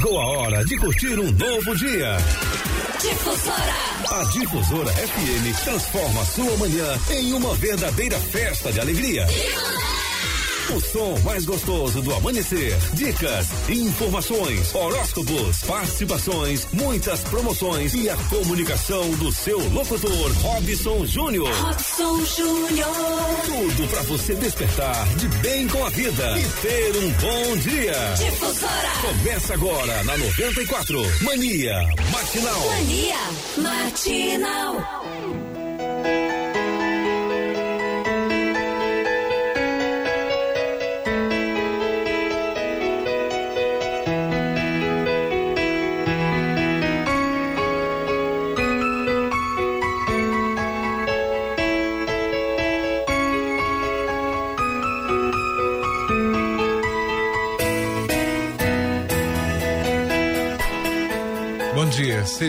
Chegou a hora de curtir um novo dia. Difusora. A Difusora FM transforma sua manhã em uma verdadeira festa de alegria. O som mais gostoso do amanhecer. Dicas, informações, horóscopos, participações, muitas promoções e a comunicação do seu locutor Robson Júnior. Robson Júnior. Tudo para você despertar de bem com a vida e ter um bom dia. Difusora. Começa agora na 94. Mania Matinal. Mania Matinal.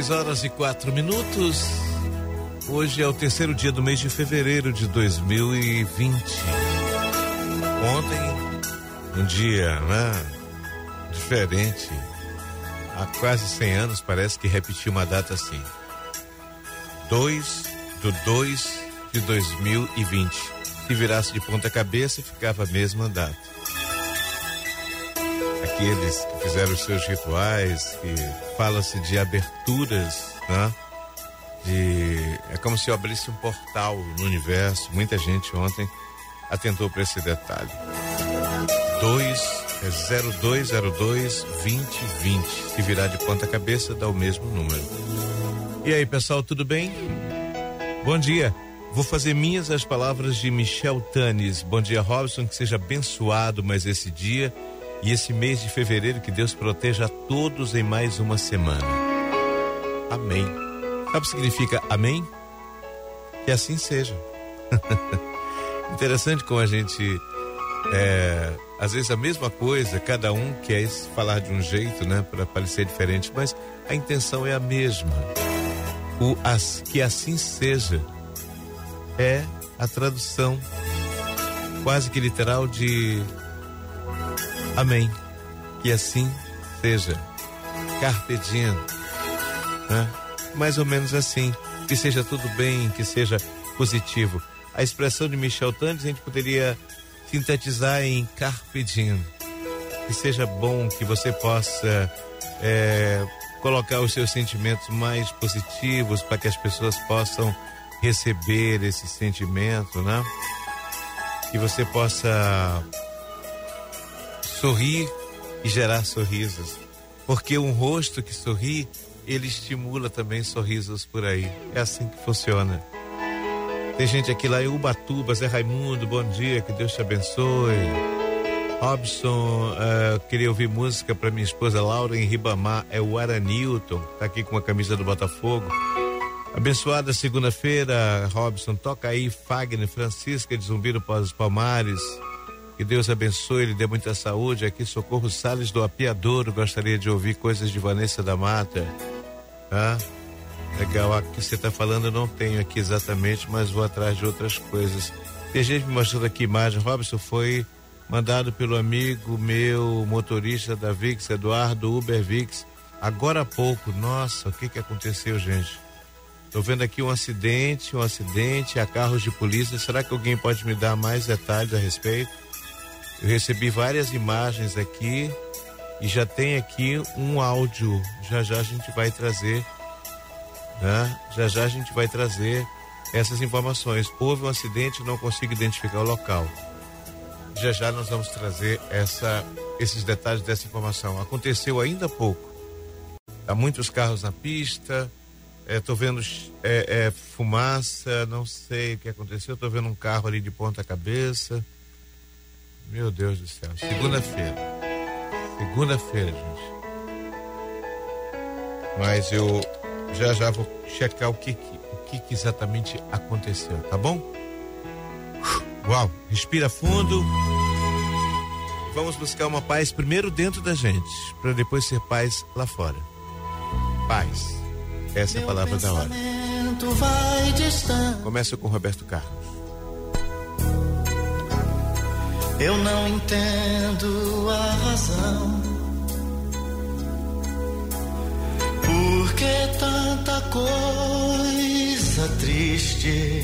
6 horas e quatro minutos. Hoje é o terceiro dia do mês de fevereiro de 2020. Ontem, um dia, né? Diferente. Há quase 100 anos parece que repetiu uma data assim. 2 do 2 de 2020. Se virasse de ponta cabeça, ficava a mesma data aqueles que fizeram os seus rituais, que fala-se de aberturas, né? De, é como se abrisse um portal no universo. Muita gente ontem atentou para esse detalhe. 2 é 0202 2020. Se virar de ponta cabeça, dá o mesmo número. E aí, pessoal, tudo bem? Bom dia. Vou fazer minhas as palavras de Michel Tanes. Bom dia, Robson. Que seja abençoado mais esse dia e esse mês de fevereiro que Deus proteja a todos em mais uma semana. Amém. Sabe o que significa amém? Que assim seja. Interessante como a gente é, às vezes a mesma coisa, cada um quer falar de um jeito, né, para parecer diferente, mas a intenção é a mesma. O as, que assim seja é a tradução quase que literal de Amém. Que assim seja. Carpe diem. Né? Mais ou menos assim. Que seja tudo bem, que seja positivo. A expressão de Michel Tandes a gente poderia sintetizar em carpe diem. Que seja bom, que você possa é, colocar os seus sentimentos mais positivos para que as pessoas possam receber esse sentimento, né? Que você possa sorrir e gerar sorrisos. Porque um rosto que sorri, ele estimula também sorrisos por aí. É assim que funciona. Tem gente aqui lá em Ubatuba, Zé Raimundo, bom dia, que Deus te abençoe. Robson, uh, queria ouvir música para minha esposa Laura em Ribamar, é o Aranilton, tá aqui com a camisa do Botafogo. Abençoada segunda-feira, Robson, toca aí Fagner Francisca de Zumbi do Pós Palmares. Que Deus abençoe, ele dê muita saúde. Aqui, Socorro Salles do Apiadouro. Gostaria de ouvir coisas de Vanessa da Mata. Tá? Legal, a que você está falando eu não tenho aqui exatamente, mas vou atrás de outras coisas. Tem gente me mostrando aqui imagem. Robson foi mandado pelo amigo meu, motorista da Vix, Eduardo Uber Vix, agora há pouco. Nossa, o que que aconteceu, gente? Tô vendo aqui um acidente, um acidente, a carros de polícia. Será que alguém pode me dar mais detalhes a respeito? Eu recebi várias imagens aqui e já tem aqui um áudio. Já já a gente vai trazer, né? Já já a gente vai trazer essas informações. Houve um acidente, não consigo identificar o local. Já já nós vamos trazer essa, esses detalhes dessa informação. Aconteceu ainda há pouco. Há muitos carros na pista. Estou é, vendo é, é, fumaça, não sei o que aconteceu. Estou vendo um carro ali de ponta cabeça. Meu Deus do céu. Segunda-feira. Segunda-feira, gente. Mas eu já já vou checar o que, o que, exatamente aconteceu, tá bom? Uau, respira fundo. Vamos buscar uma paz primeiro dentro da gente, para depois ser paz lá fora. Paz. Essa é a palavra da hora. Começa com Roberto Carlos. Eu não entendo a razão que tanta coisa triste?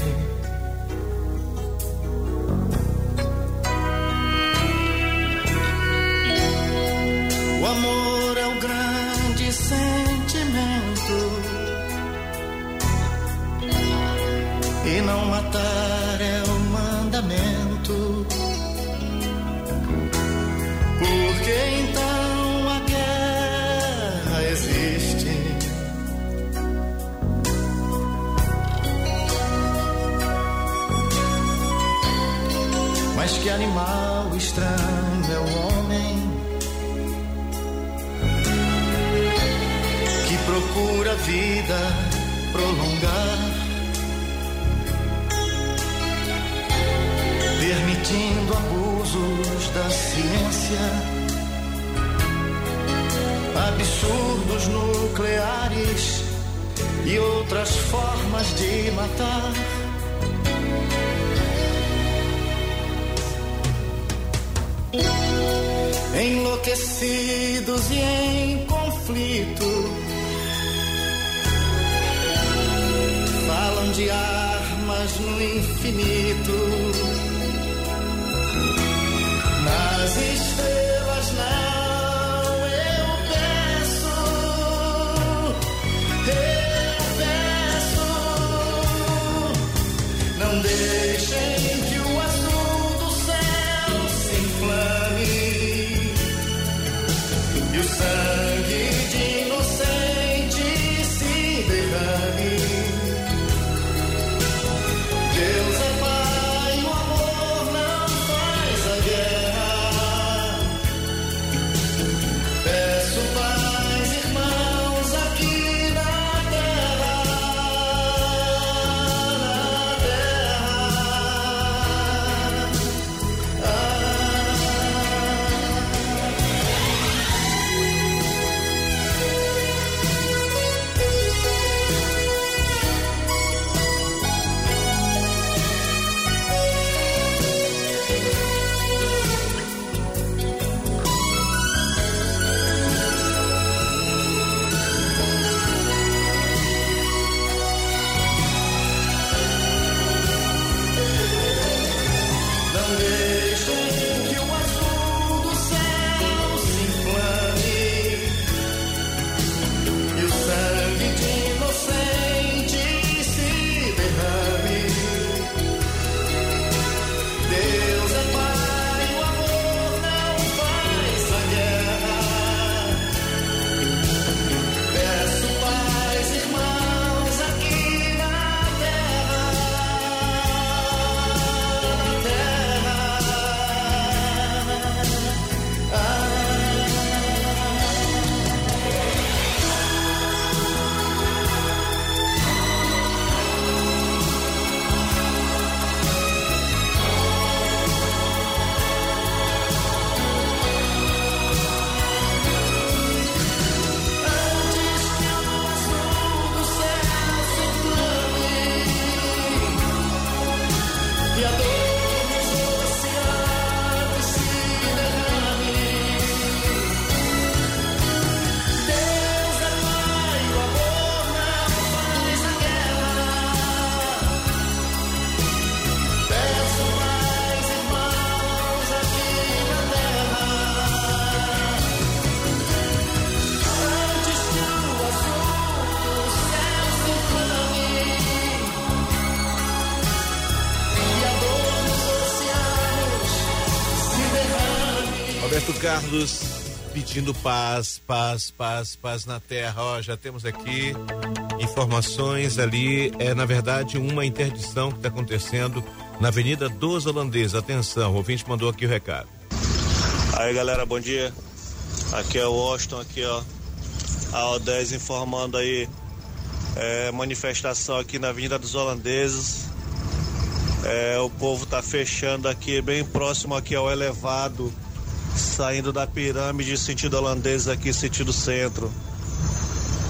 O amor é o grande sentimento. E não matar é o mandamento. Porque então a guerra existe. Mas que animal estranho é o homem que procura vida prolongar, ciência, absurdos nucleares e outras formas de matar. Enlouquecidos e em conflito, falam de armas no infinito. Nas estrelas não, Não Carlos pedindo paz, paz, paz, paz na terra. Ó, já temos aqui informações ali. É na verdade uma interdição que está acontecendo na Avenida dos Holandeses. Atenção, o ouvinte mandou aqui o recado. Aí galera, bom dia. Aqui é o Washington, aqui ó. A O10 informando aí. É, manifestação aqui na Avenida dos Holandeses. É, o povo tá fechando aqui, bem próximo aqui ao elevado, saindo da pirâmide, sentido holandês aqui, sentido centro.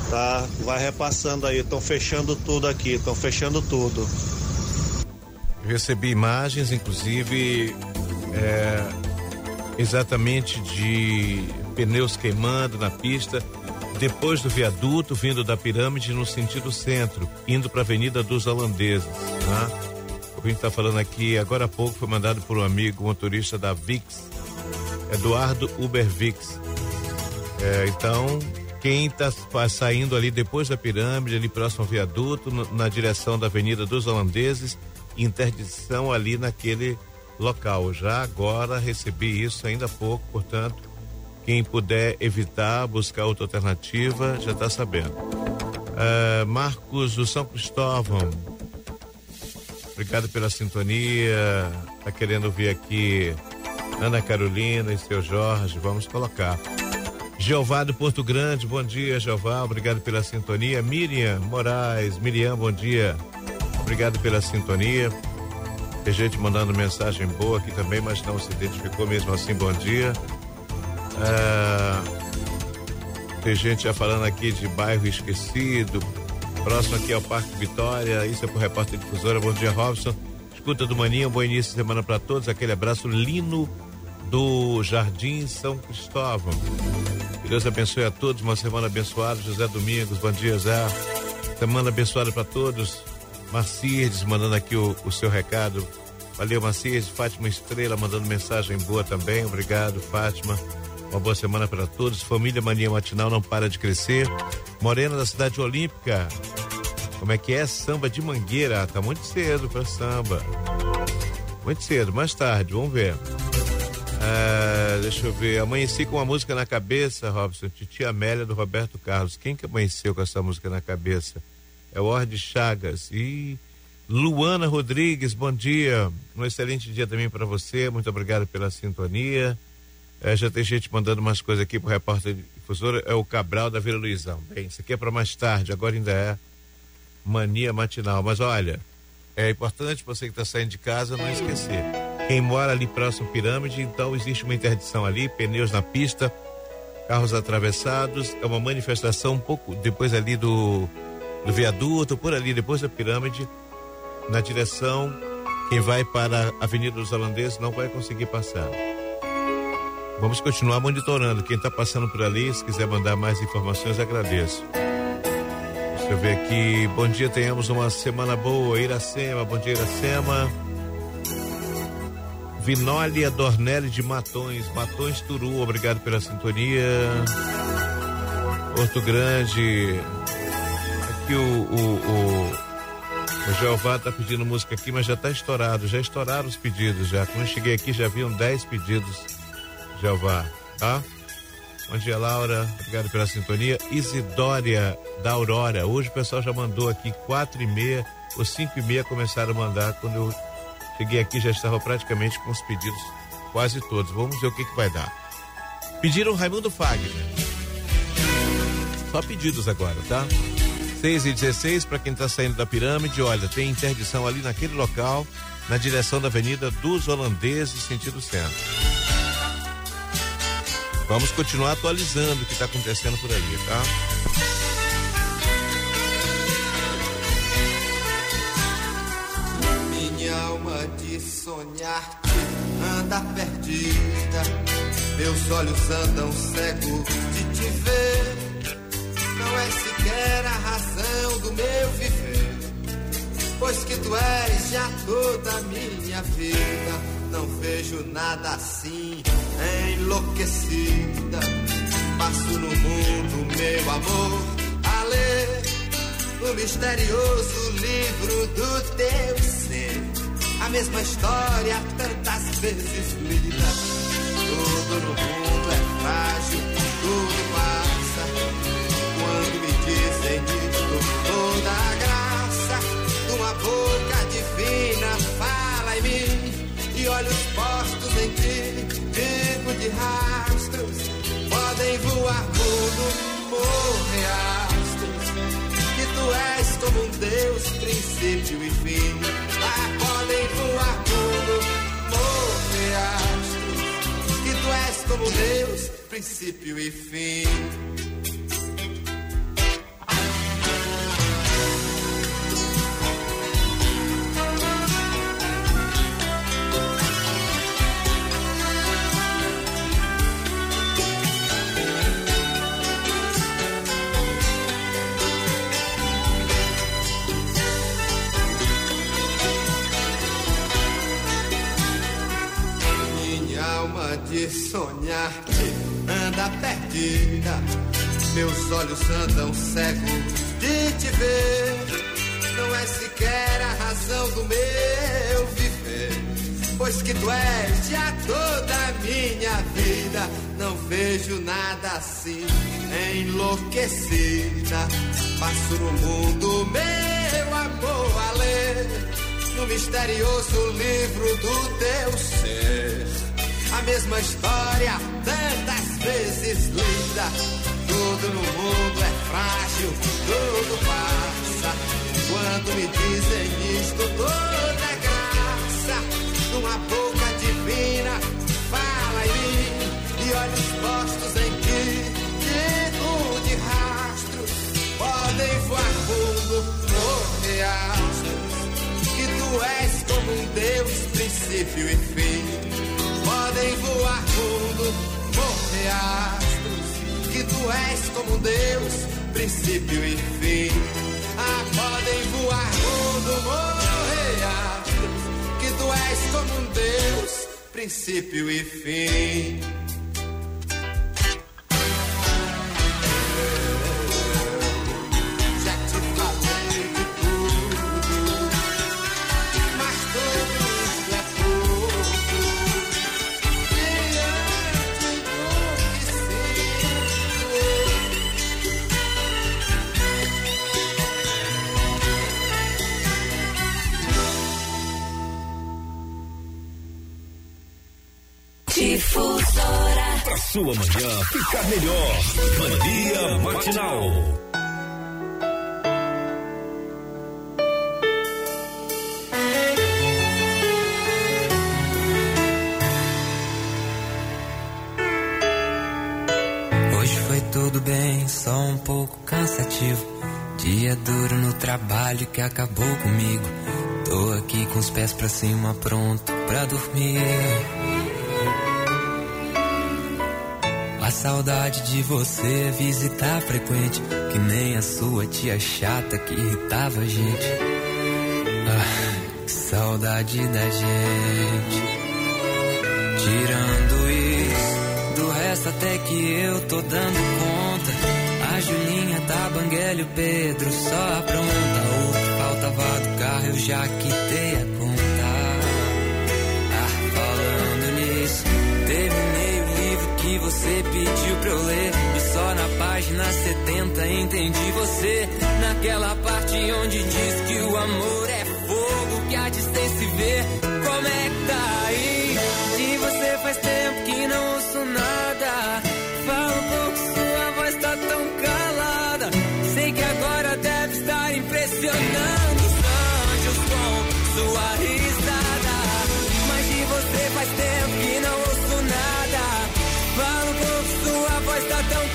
Tá? Vai repassando aí, estão fechando tudo aqui, estão fechando tudo. Recebi imagens, inclusive, é, exatamente de pneus queimando na pista. depois do viaduto, vindo da pirâmide no sentido centro, indo para a Avenida dos Holandeses. Né? O que está falando aqui agora há pouco foi mandado por um amigo, motorista da Vix, Eduardo Uber Vix. É, então, quem está saindo ali depois da pirâmide, ali próximo ao viaduto, no, na direção da Avenida dos Holandeses, interdição ali naquele local. Já agora recebi isso ainda há pouco, portanto, quem puder evitar, buscar outra alternativa, já está sabendo. Uh, Marcos do São Cristóvão, obrigado pela sintonia. Tá querendo ouvir aqui Ana Carolina e seu Jorge, vamos colocar. Jeová do Porto Grande, bom dia, Jeová, obrigado pela sintonia. Miriam Moraes, Miriam, bom dia, obrigado pela sintonia. Tem gente mandando mensagem boa aqui também, mas não se identificou mesmo assim, bom dia. É, tem gente já falando aqui de bairro esquecido. Próximo aqui é o Parque Vitória. Isso é pro repórter difusora. Bom dia, Robson. Escuta do Maninho, bom início de semana para todos. Aquele abraço lino do Jardim São Cristóvão. Que Deus abençoe a todos. Uma semana abençoada. José Domingos, bom dia, Zé. Semana abençoada para todos. Marcides mandando aqui o, o seu recado. Valeu, Marcides. Fátima Estrela mandando mensagem boa também. Obrigado, Fátima. Uma boa semana para todos. Família Mania Matinal não para de crescer. Morena da Cidade Olímpica. Como é que é? Samba de Mangueira. Tá muito cedo para samba. Muito cedo, mais tarde, vamos ver. Ah, deixa eu ver. Amanheci com uma música na cabeça, Robson. Titi Amélia do Roberto Carlos. Quem que amanheceu com essa música na cabeça? É o Ord Chagas. E Luana Rodrigues, bom dia. Um excelente dia também para você. Muito obrigado pela sintonia. É, já tem gente mandando umas coisas aqui pro repórter difusora. É o Cabral da Vila Luizão. Bem, isso aqui é para mais tarde, agora ainda é mania matinal. Mas olha, é importante você que está saindo de casa não esquecer. Quem mora ali próximo à pirâmide, então existe uma interdição ali, pneus na pista, carros atravessados. É uma manifestação um pouco depois ali do, do viaduto, por ali, depois da pirâmide, na direção. Quem vai para a Avenida dos Holandeses não vai conseguir passar. Vamos continuar monitorando. Quem está passando por ali, se quiser mandar mais informações, agradeço. Deixa eu ver aqui. Bom dia, tenhamos uma semana boa. Iracema, bom dia, Iracema. Vinólia Dornelli de Matões, Matões Turu, obrigado pela sintonia. Porto Grande. Aqui o, o, o, o Jeová tá pedindo música aqui, mas já está estourado. Já estouraram os pedidos já. Quando eu cheguei aqui já haviam 10 pedidos Jeová, tá? Bom dia, Laura. Obrigado pela sintonia. Isidória da Aurora. Hoje o pessoal já mandou aqui quatro e meia ou cinco e meia começaram a mandar. Quando eu cheguei aqui já estava praticamente com os pedidos quase todos. Vamos ver o que que vai dar. Pediram Raimundo Fagner. Só pedidos agora, tá? 6 e 16 para quem está saindo da pirâmide, olha, tem interdição ali naquele local, na direção da Avenida dos Holandeses, sentido centro. Vamos continuar atualizando o que está acontecendo por ali, tá? De sonhar anda perdida, meus olhos andam cegos de te ver. Não é sequer a razão do meu viver, pois que tu és já toda a minha vida não vejo nada assim, enlouquecida. Passo no mundo, meu amor, a ler o misterioso livro do teu ser. A mesma história tantas vezes lida. Tudo no mundo é frágil, tudo passa. Quando me dizem isto, toda a graça de uma boca divina fala em mim e olhos postos em ti, tipo de rastros, podem voar mundo, morrer astros, que tu és como um Deus, princípio e fim, ah, podem voar mundo, morrer astros, que tu és como Deus, princípio e fim. Sonhar-te anda perdida. Meus olhos andam cegos de te ver. Não é sequer a razão do meu viver. Pois que tu és já toda a minha vida. Não vejo nada assim, enlouquecida. Passo no mundo, meu amor, a ler. No misterioso livro do teu ser. A mesma história, tantas vezes lida. Tudo no mundo é frágil, tudo passa. Quando me dizem isto, toda é graça. Numa boca divina, fala em mim. E olhos postos em ti, digo de rastros. Podem voar fundo, morrer astros. Que tu és como um Deus, princípio e fim podem voar fundo, morrer astros, que tu és como Deus, princípio e fim. Ah, podem voar fundo, morrer astros, que tu és como um Deus, princípio e fim. Sua manhã ficar melhor. Mania Matinal. Hoje foi tudo bem, só um pouco cansativo. Dia duro no trabalho que acabou comigo. Tô aqui com os pés pra cima, pronto pra dormir. A saudade de você visitar frequente, que nem a sua tia chata que irritava a gente. Ah, que saudade da gente. Tirando isso, do resto até que eu tô dando conta. A Julinha tá banguela e o Pedro só apronta. O que faltava do carro eu já quitei a pediu pra eu ler. E só na página 70 entendi você. Naquela parte onde diz que o amor é fogo que a distância vê. Como é que tá aí? De você faz tempo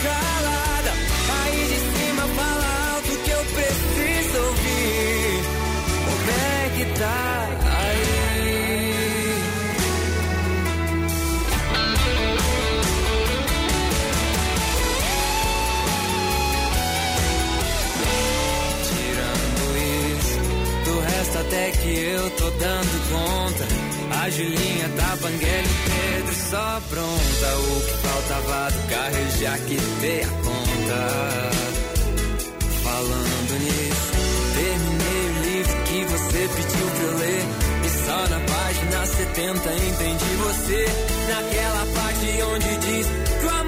calada. Aí de cima fala alto que eu preciso ouvir. Como é que tá aí? Tirando isso, do resto até que eu tô dando conta. A Julinha tá banguela Pedro só pronta. O que faltava do carro eu já quitei a conta. Falando nisso, terminei o livro que você pediu pra eu ler. E só na página 70 entendi você. Naquela parte onde diz que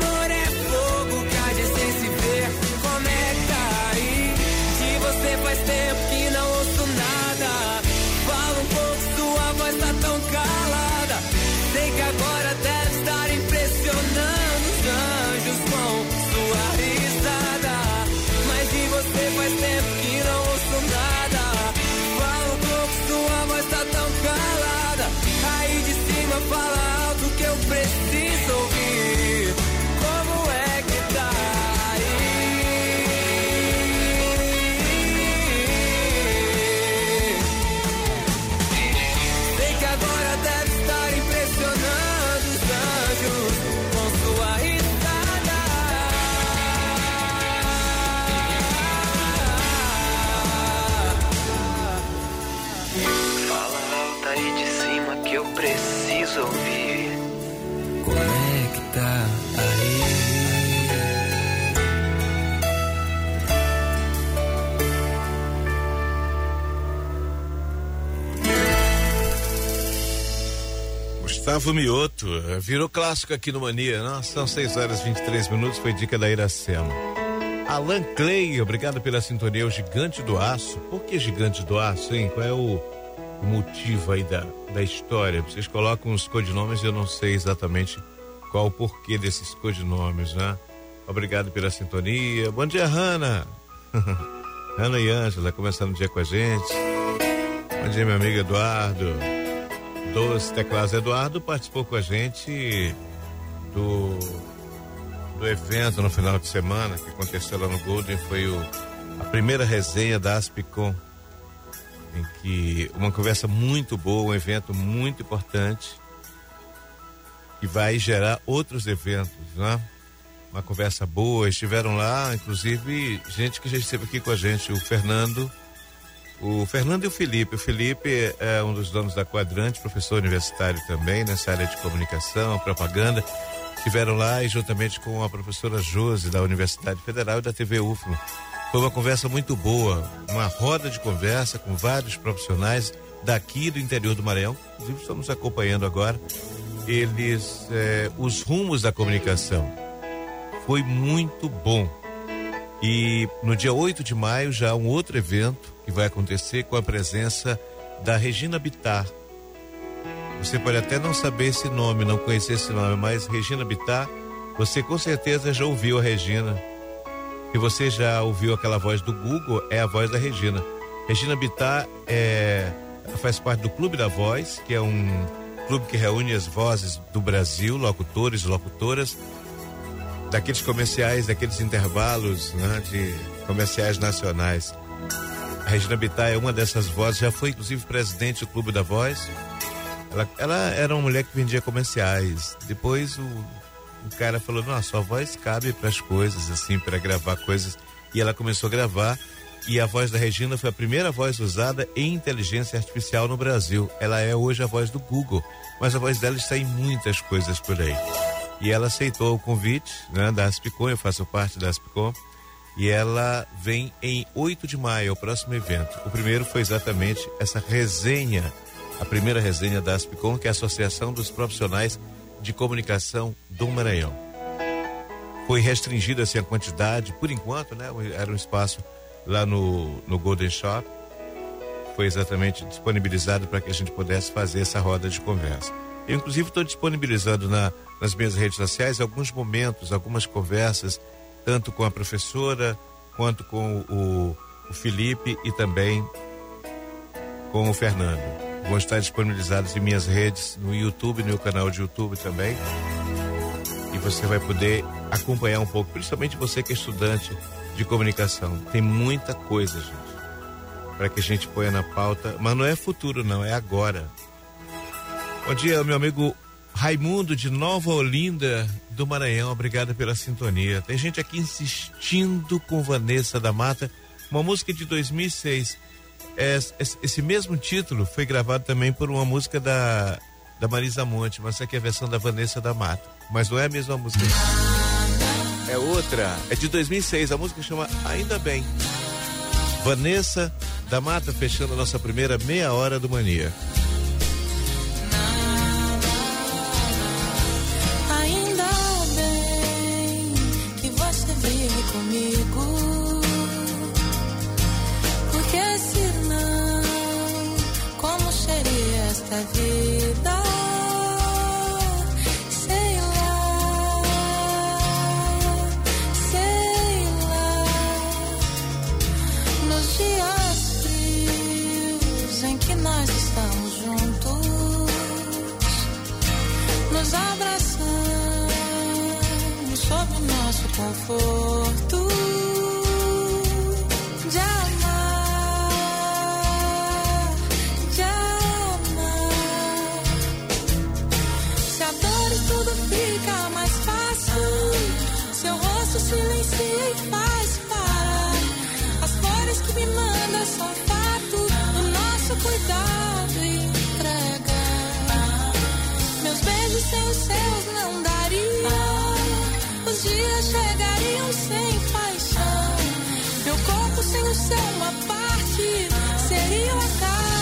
Gustavo Mioto, virou clássico aqui no Mania. Nossa, são 6 horas e 23 minutos, foi dica da Iracema. Alan Clay, obrigado pela sintonia, o Gigante do Aço. Por que Gigante do Aço, hein? Qual é o, motivo aí da, da história? Vocês colocam os codinomes eu não sei exatamente qual o porquê desses codinomes, né? Obrigado pela sintonia. Bom dia, Hanna. Hanna e Ângela, começando o dia com a gente. Bom dia, meu amigo Eduardo. Dos Teclados Eduardo participou com a gente do, do evento no final de semana que aconteceu lá no Golden. Foi o, a primeira resenha da Aspicom, em que uma conversa muito boa, um evento muito importante que vai gerar outros eventos, né? Uma conversa boa, estiveram lá, inclusive, gente que já esteve aqui com a gente, o Fernando, o Fernando e o Felipe. O Felipe é um dos donos da Quadrante, professor universitário também nessa área de comunicação, propaganda. Estiveram lá e juntamente com a professora Josi da Universidade Federal e da TV UFMA. Foi uma conversa muito boa, uma roda de conversa com vários profissionais daqui do interior do Maranhão. Inclusive estamos acompanhando agora eles eh, os rumos da comunicação. Foi muito bom. E no dia 8 de maio já há um outro evento que vai acontecer com a presença da Regina Bittar. Você pode até não saber esse nome, não conhecer esse nome, mas Regina Bittar, você com certeza já ouviu a Regina. Se você já ouviu aquela voz do Google, é a voz da Regina. Regina Bittar é, faz parte do Clube da Voz, que é um clube que reúne as vozes do Brasil, locutores locutoras, daqueles comerciais, daqueles intervalos né, de comerciais nacionais. A Regina Bittar é uma dessas vozes, já foi inclusive presidente do Clube da Voz. Ela, ela era uma mulher que vendia comerciais. Depois o, o cara falou: Não, a voz cabe para as coisas, assim, para gravar coisas. E ela começou a gravar. E a voz da Regina foi a primeira voz usada em inteligência artificial no Brasil. Ela é hoje a voz do Google, mas a voz dela está em muitas coisas por aí. E ela aceitou o convite né, da Aspicom, eu faço parte da Aspicom e ela vem em 8 de maio, o próximo evento. O primeiro foi exatamente essa resenha, a primeira resenha da Aspicom, que é a Associação dos Profissionais de Comunicação do Maranhão. Foi restringida assim a quantidade, por enquanto, né? Era um espaço lá no, no Golden Shop. Foi exatamente disponibilizado para que a gente pudesse fazer essa roda de conversa. Eu, inclusive, estou disponibilizando na, nas minhas redes sociais alguns momentos, algumas conversas tanto com a professora quanto com o, o Felipe e também com o Fernando. Vão estar disponibilizados em minhas redes, no YouTube, no meu canal de YouTube também. E você vai poder acompanhar um pouco, principalmente você que é estudante de comunicação. Tem muita coisa, gente, para que a gente ponha na pauta, mas não é futuro, não, é agora. Bom dia, meu amigo Raimundo de Nova Olinda do Maranhão, obrigado pela sintonia. Tem gente aqui insistindo com Vanessa da Mata, uma música de 2006. esse mesmo título foi gravado também por uma música da, da Marisa Monte, mas essa aqui é a versão da Vanessa da Mata. Mas não é a mesma música. É outra, é de 2006, a música chama Ainda Bem. Vanessa da Mata fechando a nossa primeira meia hora do Mania. Cuidado e entrega. Meus beijos sem os seus não daria. Os dias chegariam sem paixão. Meu corpo sem o seu uma parte seria o acaso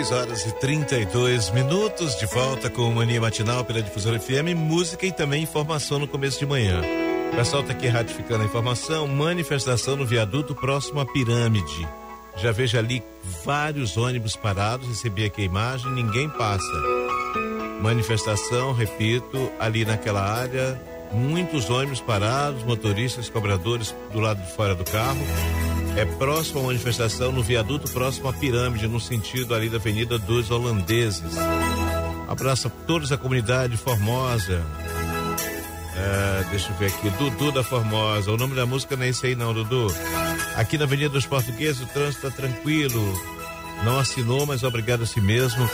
6 horas e 32 minutos de volta com o Mania Matinal pela Difusora FM, música e também informação no começo de manhã. O pessoal está aqui ratificando a informação, manifestação no viaduto próximo à pirâmide. Já vejo ali vários ônibus parados, recebi aqui a imagem, ninguém passa. Manifestação, repito, ali naquela área, muitos ônibus parados, motoristas, cobradores do lado de fora do carro. É próximo à manifestação no viaduto próximo à pirâmide, no sentido ali da Avenida dos Holandeses. Abraço a todos a comunidade Formosa. É, deixa eu ver aqui, Dudu da Formosa. O nome da música não é aí não, Dudu. Aqui na Avenida dos Portugueses o trânsito está tranquilo. Não assinou, mas obrigado a si mesmo.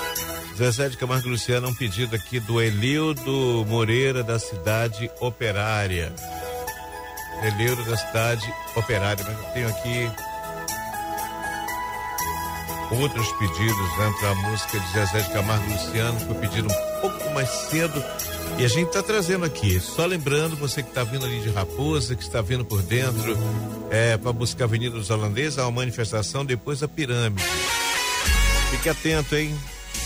Zezé de Camargo Luciano, um pedido aqui do Elildo Moreira da cidade operária. Elildo da cidade operária, mas eu tenho aqui outros pedidos né, para a música de Zezé de Camargo Luciano, foi pedido um pouco mais cedo e a gente está trazendo aqui. Só lembrando, você que está vindo ali de Raposa, que está vindo por dentro, é, para buscar a Avenida dos Holandeses, uma manifestação depois da pirâmide. Fique atento, hein?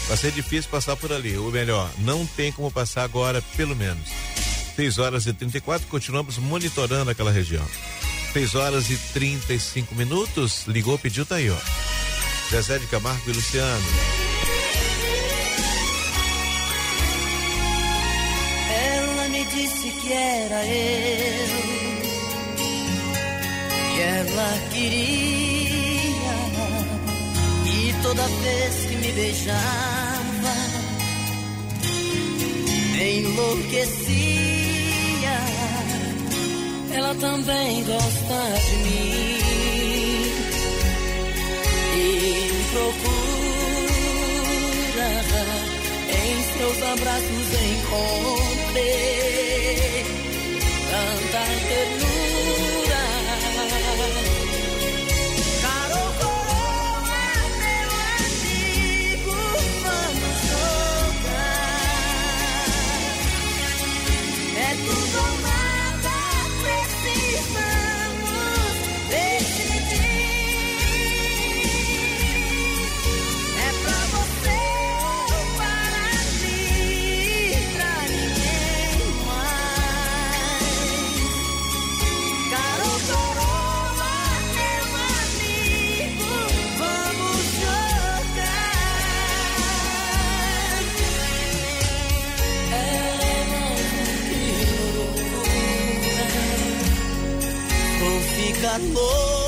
Vai ser difícil passar por ali, ou melhor, não tem como passar agora, pelo menos. 6 horas e 34, continuamos monitorando aquela região. 6 horas e 35 minutos, ligou, pediu, tá aí, ó. Zezé de Camargo e Luciano. Ela me disse que era eu. E ela queria. E toda vez que me beijava, enlouquecia. Ela também gosta de mim. E procura em seus abraços encontrei tanta ternura. Ficar louco.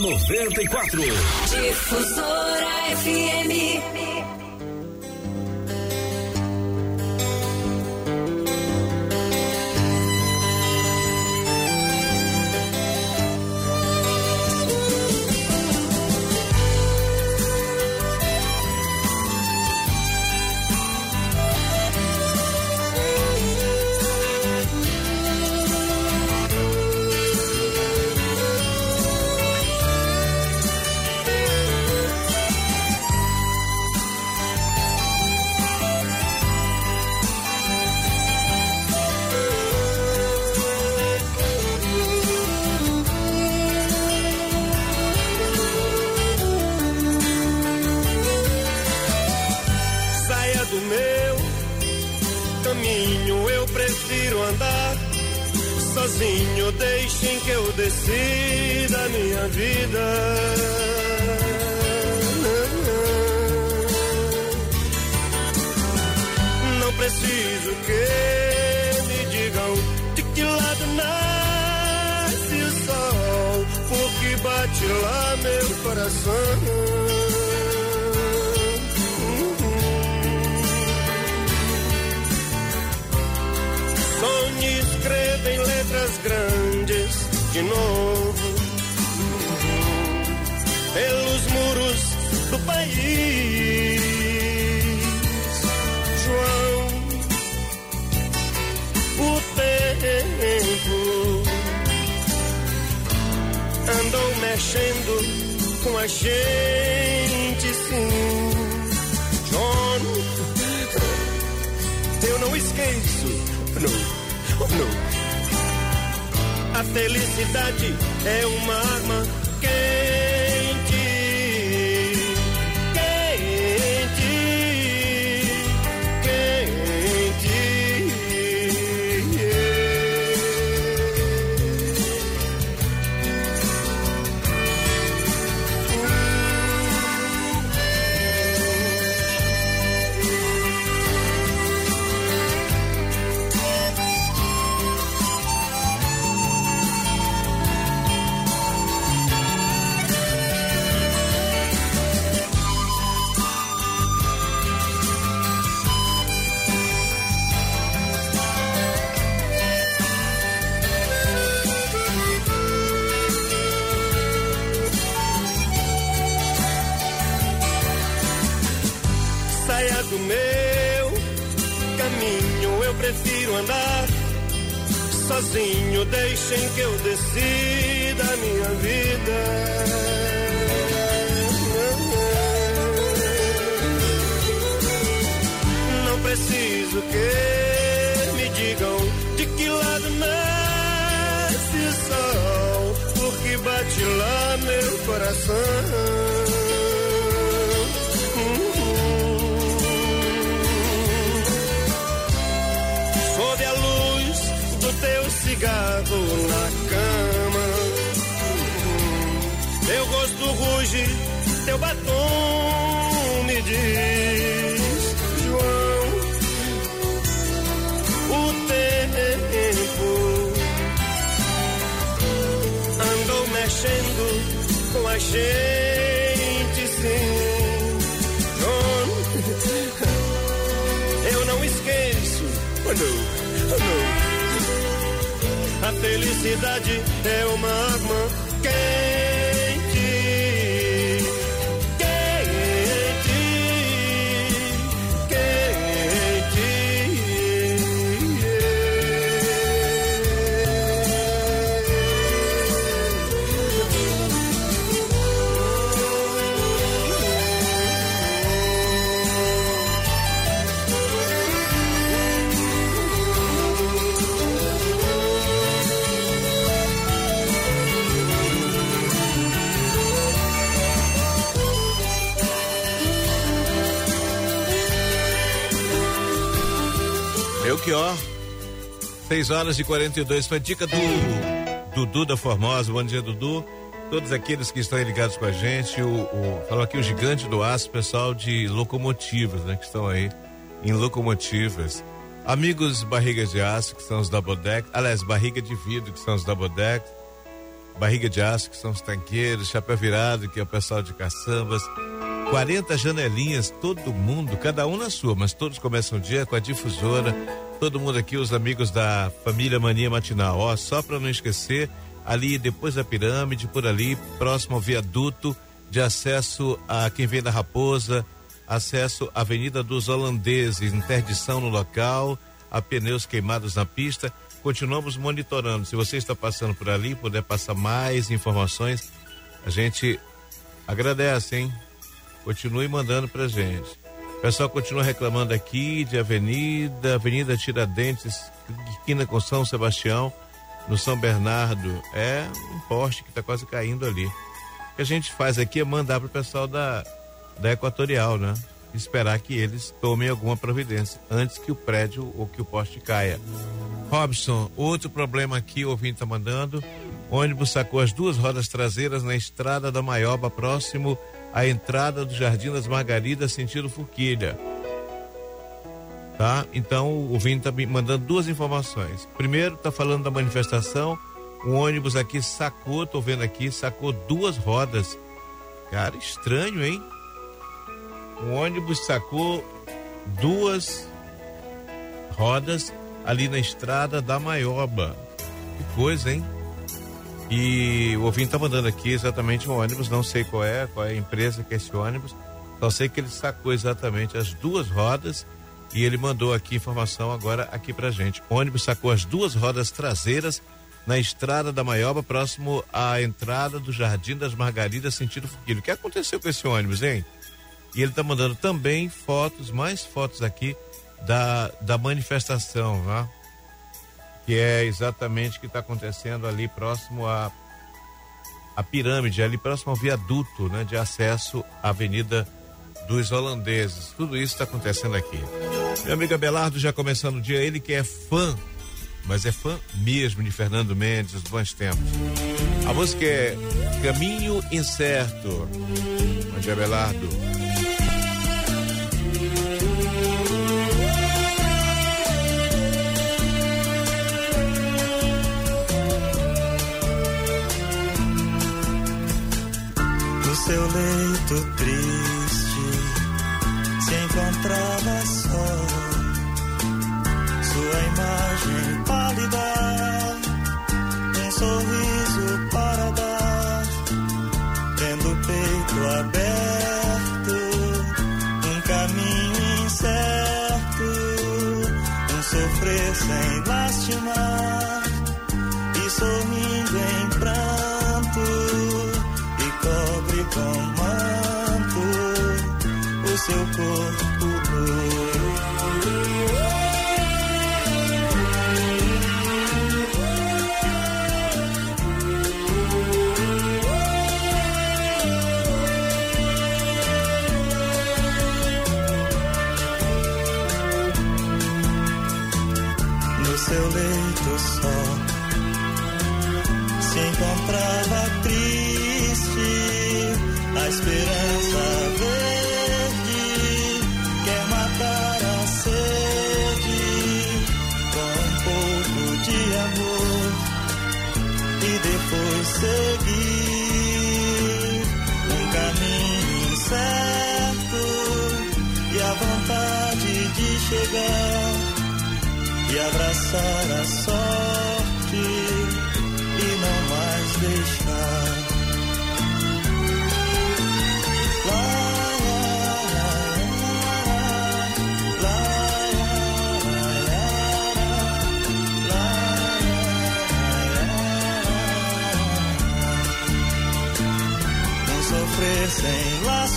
94. Difusora FM. Sozinho. Deixem que eu decida minha vida. Não preciso que me digam de que lado nasce o sol, porque bate lá meu coração. Mexendo com a gente, sim. John, eu não esqueço. Não, não. A felicidade é uma arma quente. Sozinho. Deixem que eu decida a minha vida. Não preciso que me digam de que lado nasce o sol, porque bate lá meu coração. Deitado na cama. Teu rosto ruge, teu batom me diz, João, o tempo andou mexendo com a gente, sim. João, eu não esqueço, oh não, oh não. A felicidade é uma quente, Belchior. 6 horas e 42 foi dica do Dudu da Formosa. Bom dia, Dudu. Todos aqueles que estão ligados com a gente, o, o falou aqui o gigante do aço, pessoal de locomotivas, né, que estão aí em locomotivas. Amigos barrigas de aço, que são os double deck, aliás, barriga de vidro, que são os double deck, barriga de aço, que são os tanqueiros, chapéu virado, que é o pessoal de caçambas. 40 janelinhas, todo mundo, cada um na sua, mas todos começam o dia com a difusora. Todo mundo aqui, os amigos da família Mania Matinal. Ó, só para não esquecer, ali depois da pirâmide, por ali, próximo ao viaduto de acesso a quem vem da Raposa, acesso à Avenida dos Holandeses, interdição no local, a pneus queimados na pista. Continuamos monitorando. Se você está passando por ali, puder passar mais informações, a gente agradece, hein? Continue mandando pra gente. O pessoal continua reclamando aqui de Avenida, Avenida Tiradentes, esquina com São Sebastião, no São Bernardo. É um poste que está quase caindo ali. O que a gente faz aqui é mandar pro pessoal da, da Equatorial, né? Esperar que eles tomem alguma providência antes que o prédio ou que o poste caia. Robson, outro problema aqui, o ouvinte tá mandando. ônibus sacou as duas rodas traseiras na estrada da Maioba, próximo à entrada do Jardim das Margaridas, sentido Forquilha. Tá? Então o ouvinte tá me mandando duas informações. Primeiro, tá falando da manifestação. Um ônibus aqui sacou, tô vendo aqui, sacou duas rodas. Cara, estranho, hein? Um ônibus sacou duas rodas ali na estrada da Maioba. Que coisa, hein? E o ouvinte tá mandando aqui exatamente um ônibus, não sei qual é, qual é a empresa que é esse ônibus. Só sei que ele sacou exatamente as duas rodas e ele mandou aqui informação agora aqui pra gente. O ônibus sacou as duas rodas traseiras na estrada da Maioba, próximo à entrada do Jardim das Margaridas, sentido Fuquilho. O que aconteceu com esse ônibus, hein? E ele tá mandando também fotos, mais fotos aqui da, da manifestação, né? que é exatamente o que está acontecendo ali próximo à a, pirâmide, ali próximo ao viaduto né, de acesso à Avenida dos Holandeses. Tudo isso está acontecendo aqui. Meu amigo Abelardo já começando o dia, ele que é fã, mas é fã mesmo de Fernando Mendes, os bons tempos. A música é Caminho Incerto. Dia, Abelardo. No seu leito triste se encontrava só sua imagem pálida, um sorriso para dar, tendo o peito aberto, um caminho incerto, um sofrer sem lastimar e sorrindo em pranto e cobre com manto o seu corpo se encontrava triste, a esperança verde quer matar a sede com um pouco de amor e depois seguir um caminho certo e a vontade de chegar e abraçar a sorte.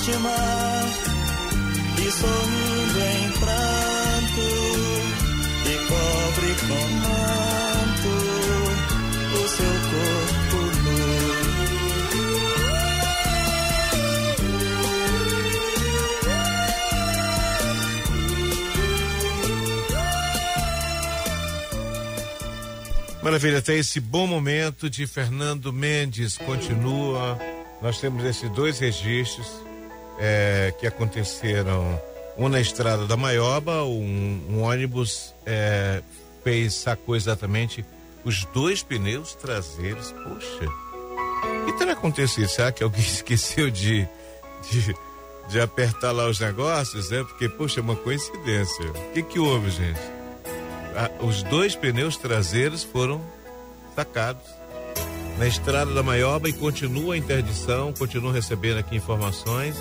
Lastimar e sorrindo em pranto e cobre com manto o seu corpo nu. Maravilha, até esse bom momento de Fernando Mendes continua. Nós temos esses dois registros eh, que aconteceram. Um na estrada da Maioba, um, um ônibus eh, fez, sacou exatamente os dois pneus traseiros. Poxa, o que terá acontecido? Será que alguém esqueceu de, de, de apertar lá os negócios? É porque, poxa, é uma coincidência. O que, que houve, gente? Ah, os dois pneus traseiros foram sacados na estrada da Maioba e continua a interdição, continuam recebendo aqui informações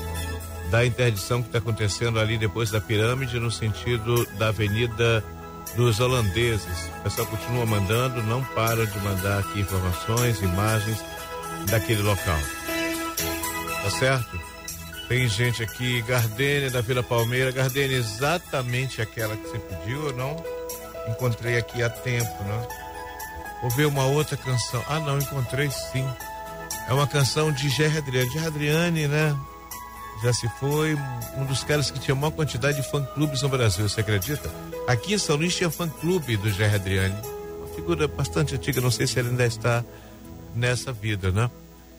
da interdição que está acontecendo ali depois da pirâmide no sentido da Avenida dos Holandeses. O pessoal continua mandando, não para de mandar aqui informações, imagens daquele local. Tá certo? Tem gente aqui, Gardênia da Vila Palmeira, Gardênia exatamente aquela que você pediu ou não? Encontrei aqui há tempo, né? Vou ver uma outra canção. Ah, não, encontrei sim. É uma canção de Gerry Adriane. Gerry Adriane, né? Já se foi um dos caras que tinha maior quantidade de fã-clubes no Brasil, você acredita? Aqui em São Luís tinha fã-clube do Adriane. Uma figura bastante antiga, não sei se ela ainda está nessa vida, né?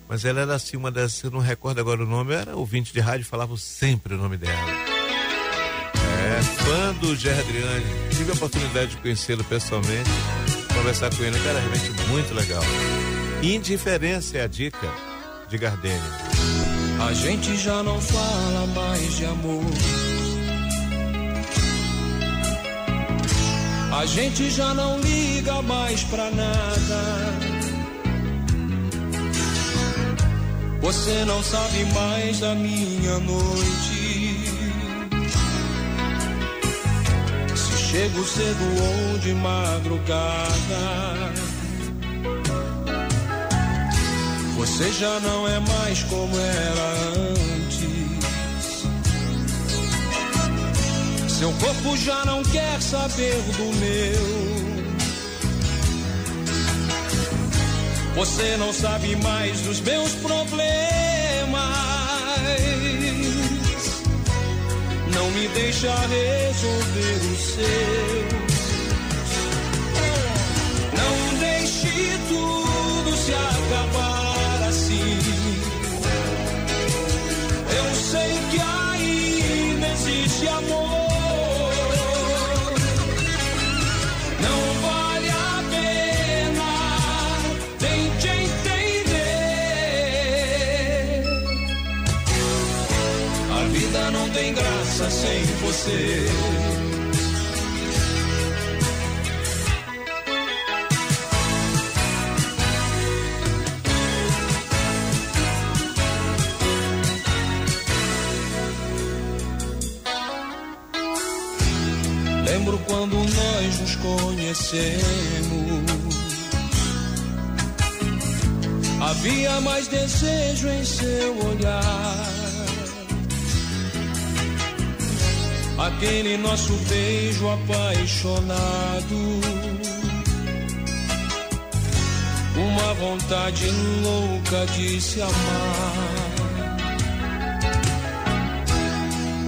Mas ela era assim, uma das, eu não recordo agora o nome, era ouvinte de rádio, falava sempre o nome dela. É, fã do Adriane. Tive a oportunidade de conhecê-lo pessoalmente, conversar com ele, um cara realmente muito legal. Indiferença é a dica de Gardênia. A gente já não fala mais de amor. A gente já não liga mais pra nada. Você não sabe mais da minha noite. Se chego cedo ou de madrugada. Você já não é mais como era antes. Seu corpo já não quer saber do meu. Você não sabe mais dos meus problemas. Não me deixa resolver os seus. Não deixe tudo se acabar existe amor. Não vale a pena, tente entender. A vida não tem graça sem você. Quando nós nos conhecemos. Havia mais desejo em seu olhar. Aquele nosso beijo apaixonado. Uma vontade louca de se amar.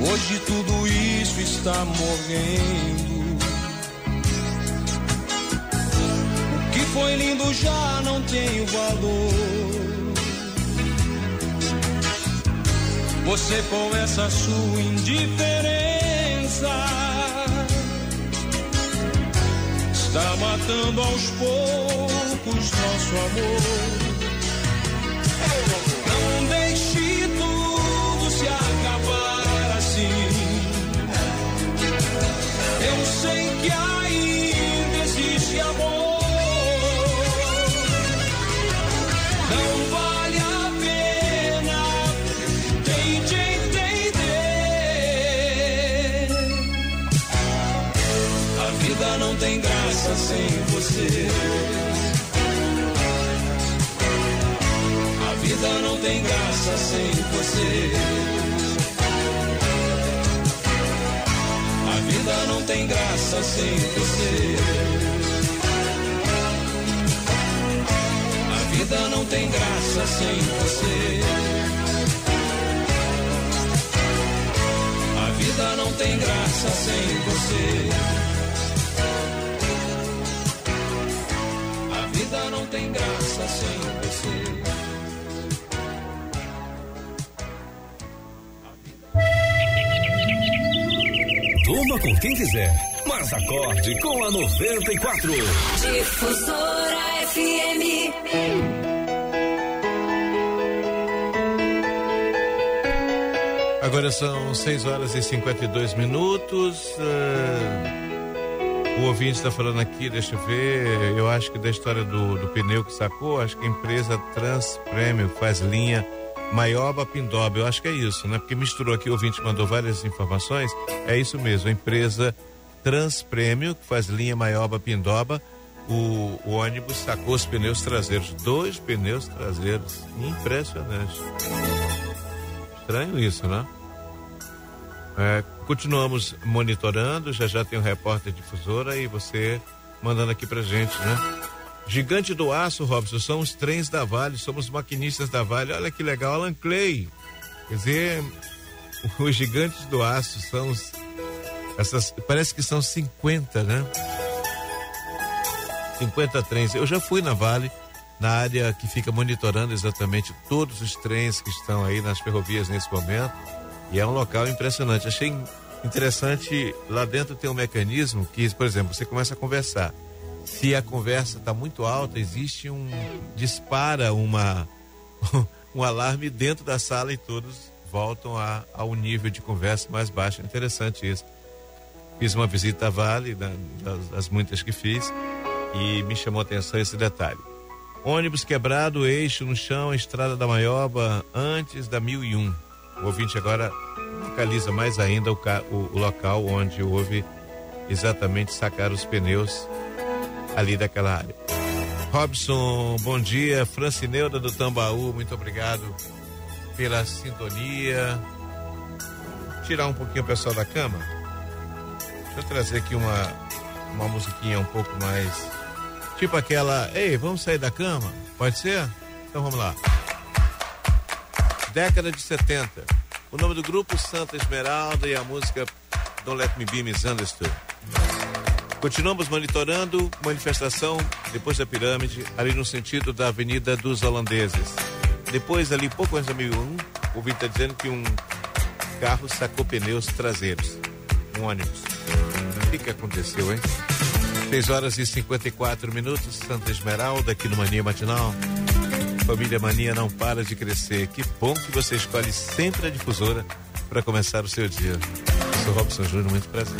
Hoje tudo isso está morrendo. foi lindo já não tem valor. Você com essa sua indiferença está matando aos poucos nosso amor. Não deixe tudo se acabar assim. Eu sei que ainda existe amor. Não tem graça sem você. A vida não tem graça sem você. A vida não tem graça sem você. A vida não tem graça sem você. vida não tem graça sem você. Não tem graça sem você. Durma com quem quiser, mas acorde com a 94. Difusora FM. Agora são 6 horas e 52 minutos. Uh, o ouvinte está falando aqui, deixa eu ver. Eu acho que da história do, do pneu que sacou, acho que a empresa Trans Prêmio faz linha Maioba Pindoba. Eu acho que é isso, né? Porque misturou aqui, o ouvinte mandou várias informações. É isso mesmo, a empresa Trans Prêmio, que faz linha Maioba Pindoba. O, o, ônibus sacou os pneus traseiros, dois pneus traseiros. Impressionante. Estranho isso, né? É, continuamos monitorando, já já tem um repórter difusora e você mandando aqui pra gente, né? Gigante do Aço, Robson, são os trens da Vale, somos maquinistas da Vale. Olha que legal, Alan Clay. Quer dizer, os gigantes do aço são os. Essas, parece que são 50, né? 50 trens. Eu já fui na Vale, na área que fica monitorando exatamente todos os trens que estão aí nas ferrovias nesse momento e é um local impressionante. Achei interessante, lá dentro tem um mecanismo que, por exemplo, você começa a conversar. Se a conversa está muito alta, existe um. dispara uma um alarme dentro da sala e todos voltam a, ao nível de conversa mais baixo. Interessante isso. Fiz uma visita à Vale, das, das muitas que fiz, e me chamou a atenção esse detalhe. Ônibus quebrado, eixo no chão, estrada da Maioba, antes da 1001. O ouvinte agora localiza mais ainda o, o, o local onde houve exatamente sacar os pneus ali daquela área. Robson, bom dia. Francineuda do Tambaú, muito obrigado pela sintonia. Tirar um pouquinho o pessoal da cama. Deixa eu trazer aqui uma, uma musiquinha um pouco mais. Tipo aquela. Ei, vamos sair da cama? Pode ser? Então vamos lá década de 70. O nome do grupo Santa Esmeralda e a música Don't Let Me Be Misunderstood. Continuamos monitorando manifestação depois da pirâmide, ali no sentido da Avenida dos Holandeses. Depois, ali, pouco antes da 1001, o Vitor está dizendo que um carro sacou pneus traseiros. Um ônibus. O que, que aconteceu, hein? 6 horas e 54 minutos, Santa Esmeralda, aqui no Mania Matinal. Família Mania não para de crescer. Que bom que você escolhe sempre a difusora para começar o seu dia. Eu sou Robson Júnior, muito prazer.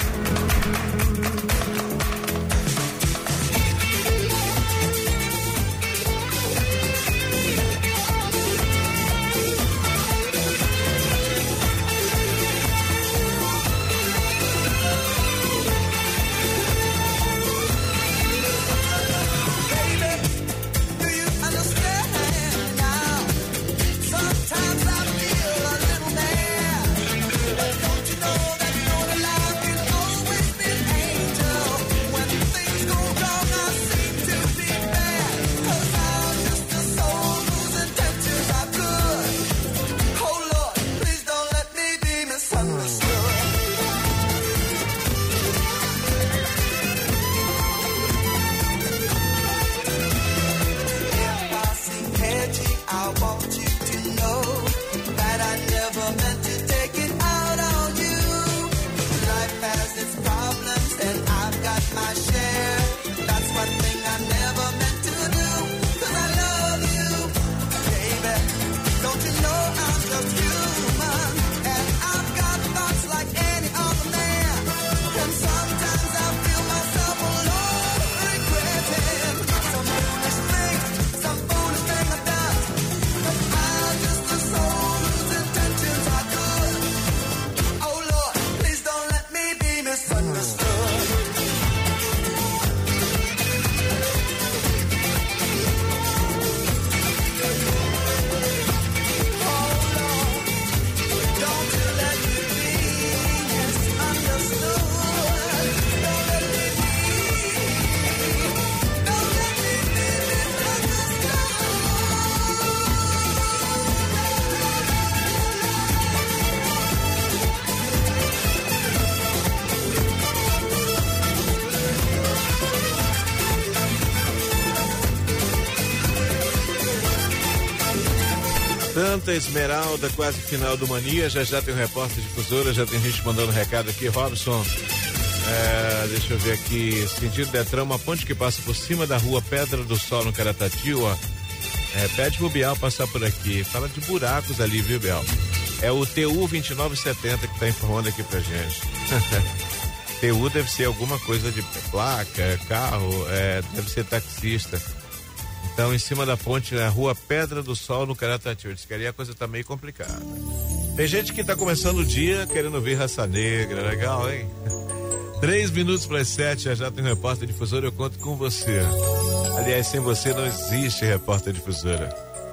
Santa Esmeralda, quase final do Mania. Já já tem um repórter difusora, já tem gente mandando recado aqui. Robson, é, deixa eu ver aqui. Sentido Detran, uma ponte que passa por cima da rua Pedra do Sol, no Caratati, ó. É, pede pro Bial passar por aqui. Fala de buracos ali, viu, Bial? É o TU 2970 que tá informando aqui pra gente. TU deve ser alguma coisa de placa, carro, é, deve ser taxista. Então, em cima da ponte, na rua Pedra do Sol, no Caratati. Eu disse que ali a coisa tá meio complicada. Tem gente que tá começando o dia querendo ver raça negra, legal, hein? Três minutos para as sete, já, já tem repórter difusora, eu conto com você. Aliás, sem você não existe repórter difusora.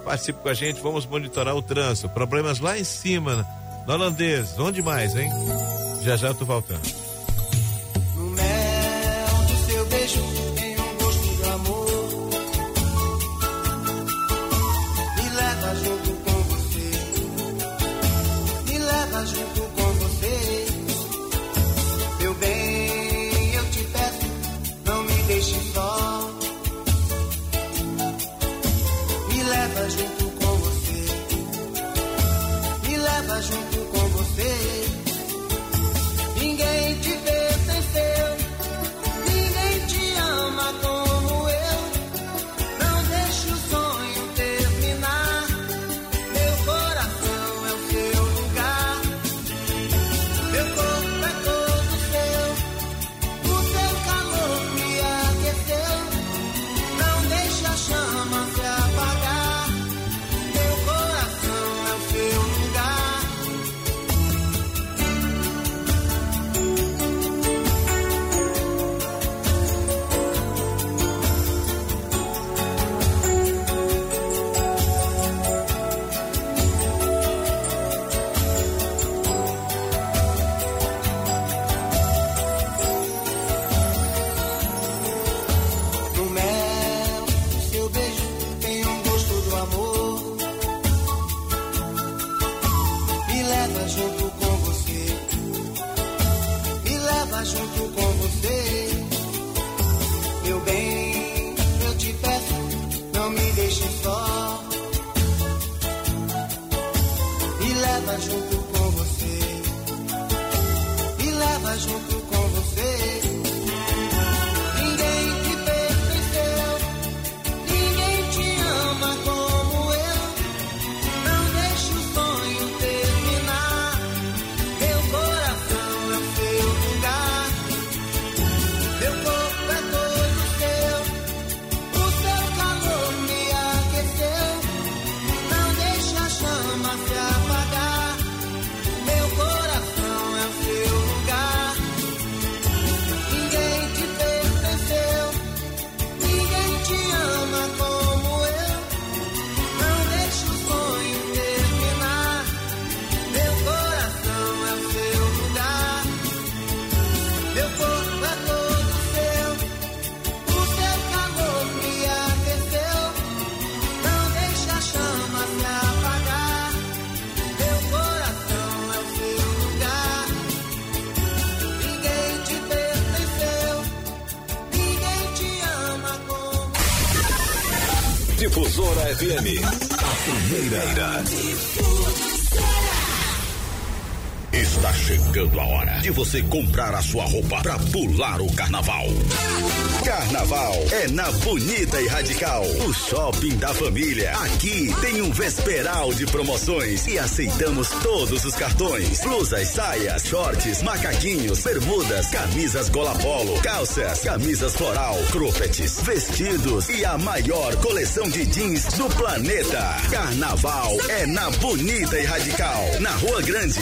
Participe com a gente, vamos monitorar o trânsito. Problemas lá em cima, no holandês. Onde mais, hein? Já já tô voltando. No mel do seu beijo junto com você. Me leva junto com você. Meu bem, FM, a primeira. Está chegando a hora de você comprar a sua roupa para pular o carnaval. Carnaval é na Bonita e Radical, o shopping da família. Aqui tem um vesperal de promoções e aceitamos todos os cartões: blusas, saias, shorts, macaquinhos, bermudas, camisas gola polo, calças, camisas floral, croppeds, vestidos e a maior coleção de jeans do planeta. Carnaval é na Bonita e Radical, na Rua Grande.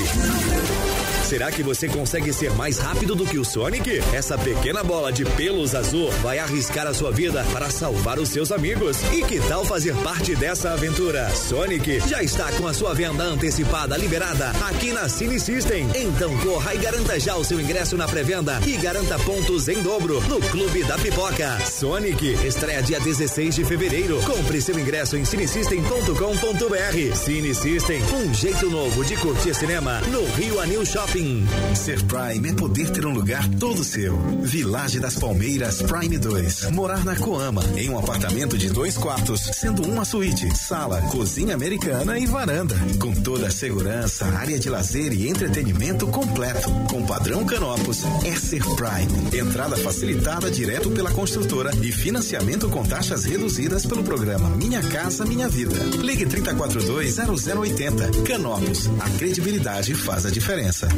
Será que você consegue ser mais rápido do que o Sonic? Essa pequena bola de pelos azul vai arriscar a sua vida para salvar os seus amigos. E que tal fazer parte dessa aventura? Sonic já está com a sua venda antecipada liberada aqui na Cine System. Então corra e garanta já o seu ingresso na pré-venda e garanta pontos em dobro no Clube da Pipoca. Sonic estreia dia 16 de fevereiro. Compre seu ingresso em cinesystem.com.br. Cine System, um jeito novo de curtir cinema no Rio Anil Shopping. Shopping. Ser Prime é poder ter um lugar todo seu. Village das Palmeiras Prime 2. Morar na Coama, em um apartamento de dois quartos, sendo uma suíte, sala, cozinha americana e varanda. Com toda a segurança, área de lazer e entretenimento completo. Com padrão Canopus, é Ser Prime. Entrada facilitada direto pela construtora e financiamento com taxas reduzidas pelo programa Minha Casa Minha Vida. Ligue 3420080. Canopus, a credibilidade faz a diferença.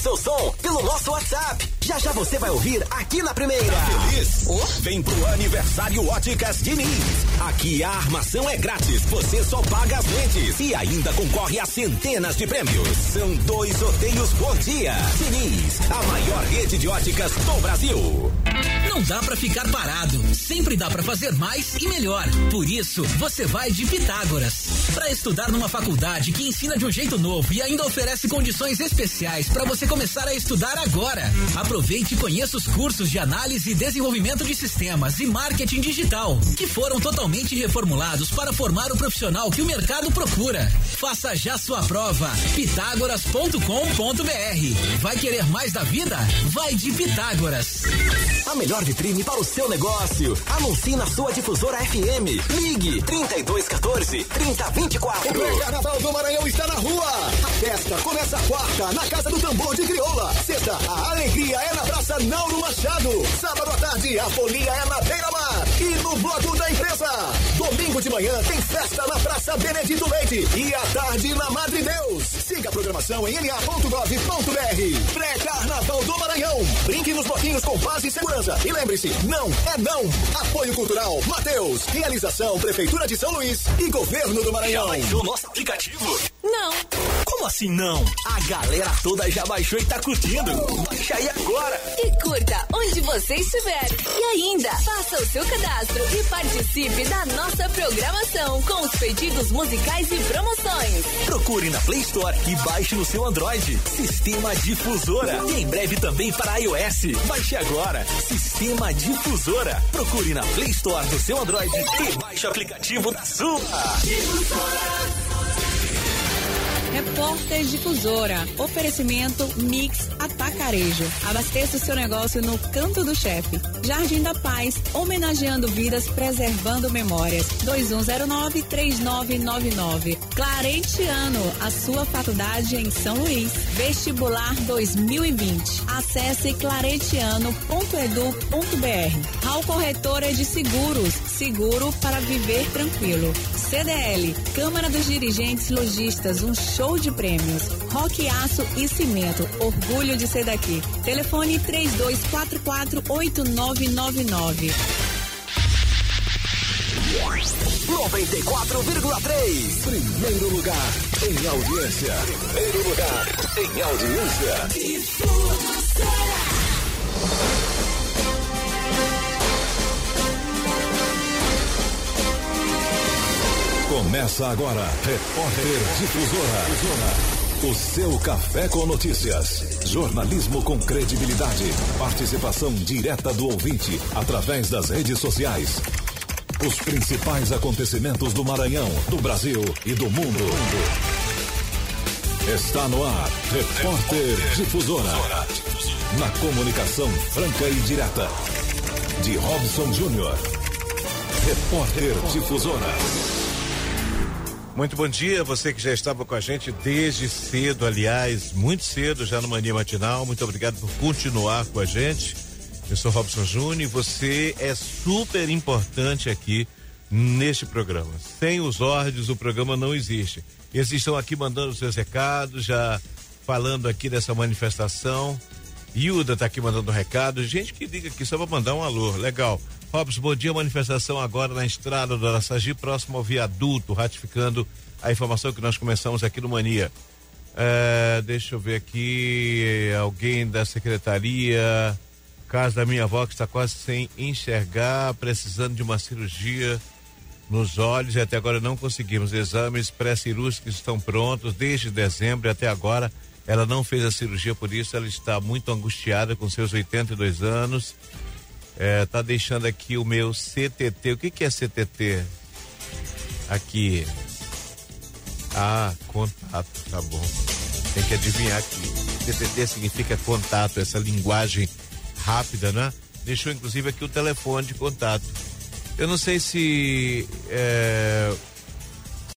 seu som pelo nosso WhatsApp. Já já você vai ouvir aqui na primeira. Tá feliz? Vem pro aniversário Óticas Diniz. Aqui a armação é grátis, você só paga as lentes e ainda concorre a centenas de prêmios. São dois sorteios por dia. Diniz, a maior rede de óticas do Brasil. Não dá pra ficar parado. Sempre dá pra fazer mais e melhor. Por isso, você vai de Pitágoras. Pra estudar numa faculdade que ensina de um jeito novo e ainda oferece condições especiais pra você começar a estudar agora. Aproveite e conheça os cursos de análise e desenvolvimento de sistemas e marketing digital, que foram totalmente reformulados para formar o profissional que o mercado procura. Faça já sua prova. Pitágoras.com.br. Vai querer mais da vida? Vai de Pitágoras. A melhor vitrine para o seu negócio. Anuncie na sua difusora FM. Ligue 3214 3024. O pré-carnaval do Maranhão está na rua. A festa começa quarta na Casa do Tambor de Crioula. Sexta, a alegria é na Praça Nauro Machado. Sábado à tarde, a folia é na Beira Mar. E no bloco da empresa. Domingo de manhã tem festa na Praça Benedito Leite. E à tarde na Madre Deus. Siga a programação em na.gov.br. Pré-carnaval do Maranhão. Brinque nos bloquinhos com paz e segurança. E lembre-se, não é não. Apoio Cultural Mateus. Realização Prefeitura de São Luís e Governo do Maranhão. Já baixou nosso aplicativo? Não. Como assim não? A galera toda já baixou e tá curtindo. Baixa aí agora. E curta onde você estiver. E ainda, faça o seu cadastro e participe da nossa programação com os pedidos musicais e promoções. Procure na Play Store e baixe no seu Android. Sistema Difusora. E em breve também para iOS. Baixe agora. Sistema Difusora. Procure na Play Store do seu Android e baixe o aplicativo da sua. Repórter Difusora. Oferecimento Mix Atacarejo. Abasteça o seu negócio no Canto do Chefe. Jardim da Paz. Homenageando vidas, preservando memórias. 2109-3999. Clarentiano. A sua faculdade em São Luís. Vestibular 2020. Acesse clarentiano.edu.br. Hal Corretora de Seguros. Seguro para viver tranquilo. CDL. Câmara dos Dirigentes Logistas. Um show de prêmios. Rock Aço e Cimento. Orgulho de ser daqui. Telefone 32448999. 94,3. Primeiro lugar em audiência. Primeiro lugar em audiência. Começa agora, Repórter Difusora. O seu café com notícias. Jornalismo com credibilidade. Participação direta do ouvinte através das redes sociais. Os principais acontecimentos do Maranhão, do Brasil e do mundo. Está no ar, Repórter Difusora. Na comunicação franca e direta. De Robson Júnior. Repórter Difusora. Muito bom dia, você que já estava com a gente desde cedo, aliás, muito cedo, já no Mania Matinal. Muito obrigado por continuar com a gente. Eu sou Robson Júnior e você é super importante aqui neste programa. Sem os ordens, o programa não existe. Eles estão aqui mandando seus recados, já falando aqui dessa manifestação. Hilda está aqui mandando um recado. Gente que liga aqui só para mandar um alô. Legal. Robson, bom dia. Manifestação agora na estrada do Araçagi, próximo ao viaduto, ratificando a informação que nós começamos aqui no Mania. É, deixa eu ver aqui. Alguém da secretaria. Casa da minha avó que está quase sem enxergar, precisando de uma cirurgia nos olhos e até agora não conseguimos. Exames pré-cirúrgicos estão prontos desde dezembro e até agora ela não fez a cirurgia, por isso ela está muito angustiada com seus 82 anos. É, tá deixando aqui o meu CTT. O que que é CTT? Aqui. Ah, contato, tá bom. Tem que adivinhar que TTT significa contato, essa linguagem rápida, né? Deixou inclusive aqui o telefone de contato. Eu não sei se é,